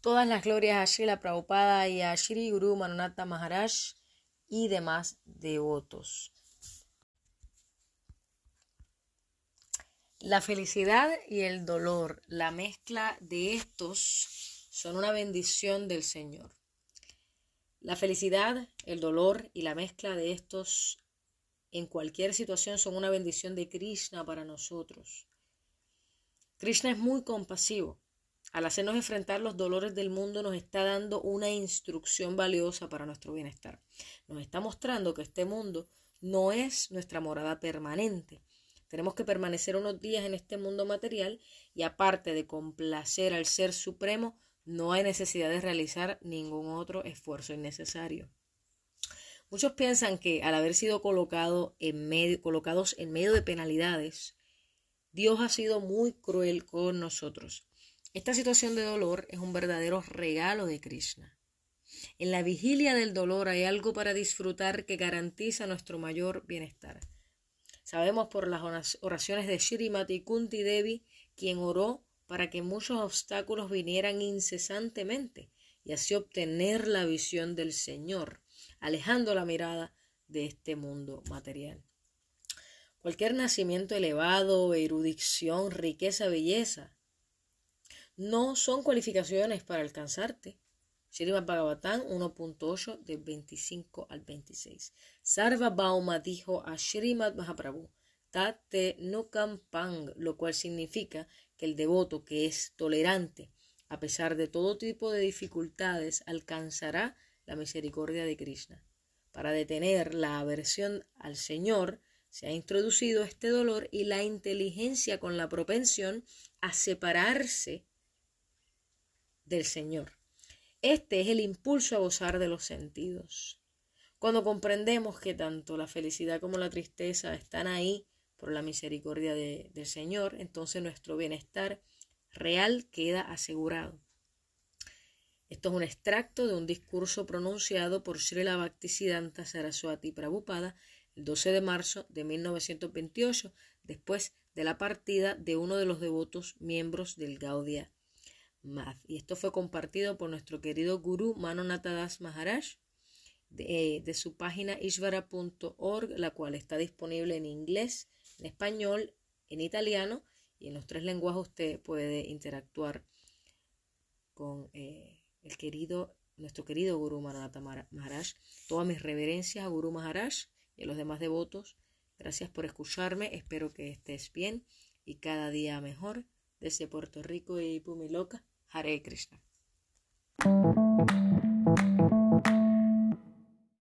Todas las glorias a Srila Prabhupada y a Shri Guru Manunata Maharaj y demás devotos. La felicidad y el dolor, la mezcla de estos son una bendición del Señor. La felicidad, el dolor y la mezcla de estos en cualquier situación son una bendición de Krishna para nosotros. Krishna es muy compasivo. Al hacernos enfrentar los dolores del mundo nos está dando una instrucción valiosa para nuestro bienestar. Nos está mostrando que este mundo no es nuestra morada permanente tenemos que permanecer unos días en este mundo material y aparte de complacer al Ser Supremo, no hay necesidad de realizar ningún otro esfuerzo innecesario. Muchos piensan que al haber sido en medio, colocados en medio de penalidades, Dios ha sido muy cruel con nosotros. Esta situación de dolor es un verdadero regalo de Krishna. En la vigilia del dolor hay algo para disfrutar que garantiza nuestro mayor bienestar. Sabemos por las oraciones de Shrimati Kunti Devi, quien oró para que muchos obstáculos vinieran incesantemente y así obtener la visión del Señor, alejando la mirada de este mundo material. Cualquier nacimiento elevado, erudición, riqueza, belleza, no son cualificaciones para alcanzarte. Srimad Bhagavatam 1.8 del 25 al 26. Sarva Bauma dijo a Srimad Mahaprabhu, Tate Nukam Pang, lo cual significa que el devoto que es tolerante a pesar de todo tipo de dificultades alcanzará la misericordia de Krishna. Para detener la aversión al Señor, se ha introducido este dolor y la inteligencia con la propensión a separarse del Señor. Este es el impulso a gozar de los sentidos. Cuando comprendemos que tanto la felicidad como la tristeza están ahí por la misericordia del Señor, entonces nuestro bienestar real queda asegurado. Esto es un extracto de un discurso pronunciado por Srila Bhaktisiddhanta Saraswati Prabhupada el 12 de marzo de 1928, después de la partida de uno de los devotos miembros del Y esto fue compartido por nuestro querido gurú Manonatadas Maharaj de, de su página ishvara.org, la cual está disponible en inglés, en español, en italiano y en los tres lenguajes usted puede interactuar con eh, el querido, nuestro querido Guru Manonata Maharaj. Todas mis reverencias a Guru Maharaj y a los demás devotos. Gracias por escucharme. Espero que estés bien y cada día mejor. Desde Puerto Rico y Pumiloca. Hare Krishna.